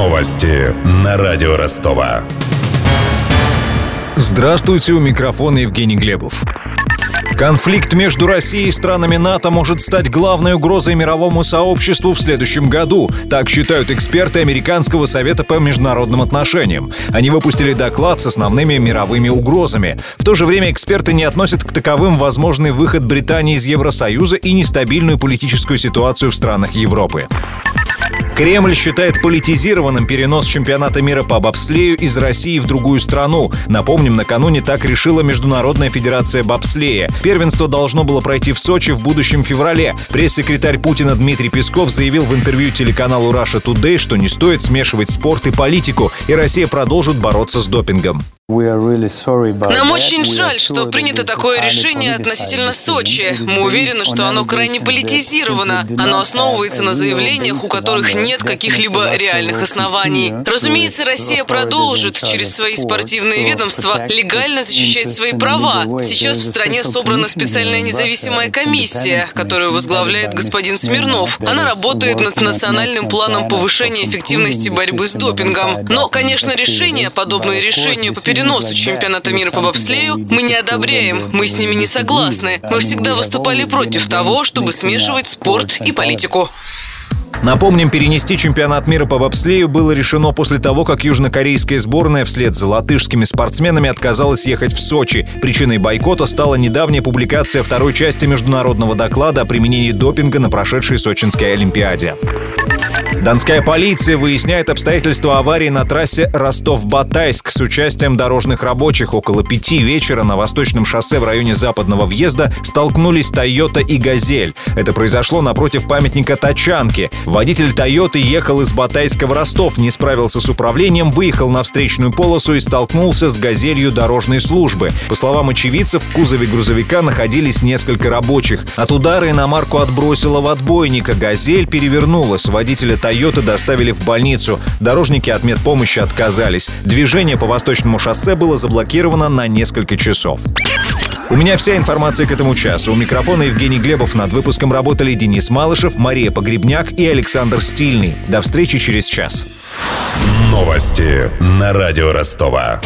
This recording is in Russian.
Новости на радио Ростова. Здравствуйте, у микрофона Евгений Глебов. Конфликт между Россией и странами НАТО может стать главной угрозой мировому сообществу в следующем году. Так считают эксперты Американского совета по международным отношениям. Они выпустили доклад с основными мировыми угрозами. В то же время эксперты не относят к таковым возможный выход Британии из Евросоюза и нестабильную политическую ситуацию в странах Европы. Кремль считает политизированным перенос чемпионата мира по бобслею из России в другую страну. Напомним, накануне так решила Международная федерация бобслея. Первенство должно было пройти в Сочи в будущем феврале. Пресс-секретарь Путина Дмитрий Песков заявил в интервью телеканалу Russia Today, что не стоит смешивать спорт и политику, и Россия продолжит бороться с допингом. Нам очень жаль, что принято такое решение относительно Сочи. Мы уверены, что оно крайне политизировано. Оно основывается на заявлениях, у которых нет каких-либо реальных оснований. Разумеется, Россия продолжит через свои спортивные ведомства легально защищать свои права. Сейчас в стране собрана специальная независимая комиссия, которую возглавляет господин Смирнов. Она работает над национальным планом повышения эффективности борьбы с допингом. Но, конечно, решения, подобные решению по переносу чемпионата мира по бобслею мы не одобряем, мы с ними не согласны. Мы всегда выступали против того, чтобы смешивать спорт и политику. Напомним, перенести чемпионат мира по бобслею было решено после того, как южнокорейская сборная вслед за латышскими спортсменами отказалась ехать в Сочи. Причиной бойкота стала недавняя публикация второй части международного доклада о применении допинга на прошедшей Сочинской Олимпиаде. Донская полиция выясняет обстоятельства аварии на трассе Ростов-Батайск с участием дорожных рабочих. Около пяти вечера на восточном шоссе в районе западного въезда столкнулись «Тойота» и «Газель». Это произошло напротив памятника Тачанки. Водитель «Тойоты» ехал из Батайска в Ростов, не справился с управлением, выехал на встречную полосу и столкнулся с «Газелью» дорожной службы. По словам очевидцев, в кузове грузовика находились несколько рабочих. От удара иномарку отбросило в отбойника. «Газель» перевернулась. Водителя «Тойоты» доставили в больницу. Дорожники от медпомощи отказались. Движение по Восточному шоссе было заблокировано на несколько часов. У меня вся информация к этому часу. У микрофона Евгений Глебов. Над выпуском работали Денис Малышев, Мария Погребняк и Александр Стильный. До встречи через час. Новости на радио Ростова.